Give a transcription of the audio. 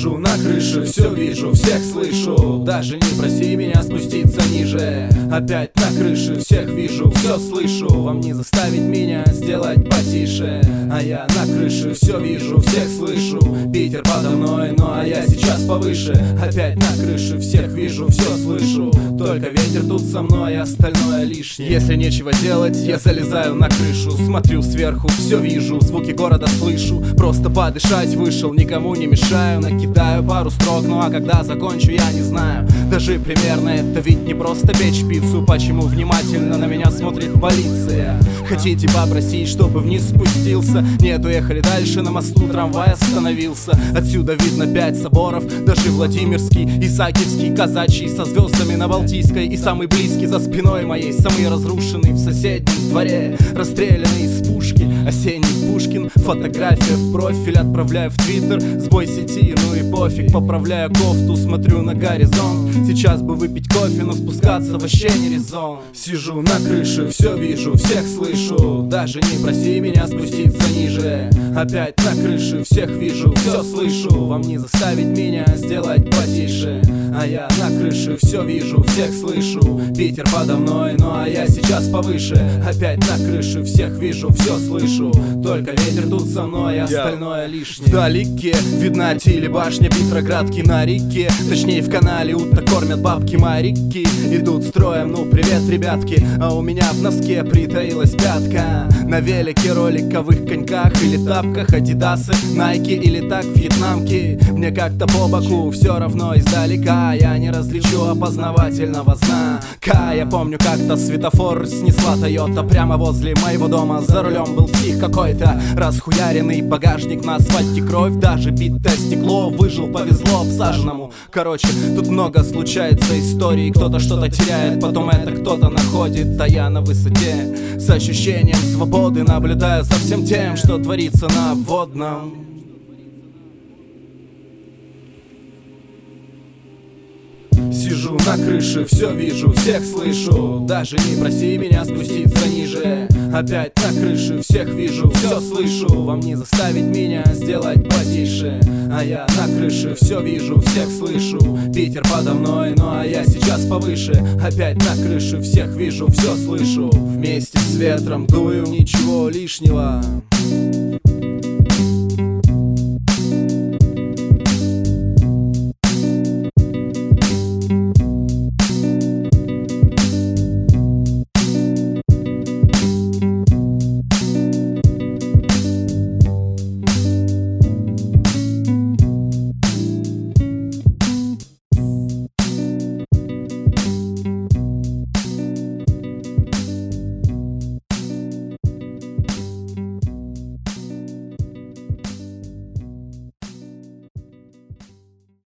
вижу На крыше все вижу, всех слышу. Даже не проси меня спуститься ниже. Опять на крыше всех вижу, все слышу. Вам не заставить меня сделать потише. А я на крыше все вижу, всех слышу. Питер подо мной, ну а я сейчас повыше. Опять на крыше всех вижу, все слышу. Только ветер тут со мной, остальное лишнее. Если нечего делать, я залезаю на крышу. Смотрю сверху, все вижу, звуки города слышу. Просто подышать вышел, никому не мешаю. Накидаю пару строк, ну а когда закончу, я не знаю. Даже примерно это ведь не просто печь пиццу Почему внимательно на меня смотрит полиция. Хотите попросить, чтобы вниз спустился? Нет, уехали дальше, на мосту трамвай остановился. Отсюда видно пять соборов, даже Владимирский Исаакиевский, казачий, со звездами на Балтийской. И самый близкий за спиной моей, самый разрушенный в соседнем дворе. Расстрелянный из пушки, осенний Пушкин. Фотография в профиль, отправляю в твиттер. Сбой сети, ну и пофиг. Поправляю кофту, смотрю на горизонт. Сейчас бы выпить кофе, но спускаться вообще не резон. Сижу на крыше, все вижу, всех слышу. Даже не проси меня спуститься ниже. Опять на крыше, всех вижу, все слышу. Вам не заставить меня сделать потише. А я на крыше, все вижу, всех слышу. Питер подо мной, ну а я сейчас повыше. Опять на крыше, всех вижу, все слышу. Только ветер тут со мной, остальное лишнее. Вдалеке. Видна телебашня Петроградки на реке. Точнее в канале уток кормят бабки моряки Идут строем, ну привет, ребятки. А у меня в носке притаилась пятка. На велике, роликовых коньках или тапках. Адидасы, найки или так вьетнамки. Мне как-то по боку все равно издалека. Я не различу опознавательного знака. Я помню как-то светофор снесла Тойота Прямо возле моего дома. За рулем был псих какой-то Расхуяренный багажник на асфальте кровь Даже битое стекло. Выжил, повезло обсаженному. Короче, тут много случается историй. Кто-то что-то теряет, потом это кто-то находит. А я на высоте. С ощущением свободы Наблюдаю за всем тем, что творится на водном Сижу на крыше, все вижу, всех слышу. Даже не проси меня спуститься ниже. Опять на крыше, всех вижу, все слышу. Вам не заставить меня сделать потише. А я на крыше, все вижу, всех слышу. Питер подо мной, ну а я сейчас повыше. Опять на крыше, всех вижу, все слышу. Вместе с ветром дую, ничего лишнего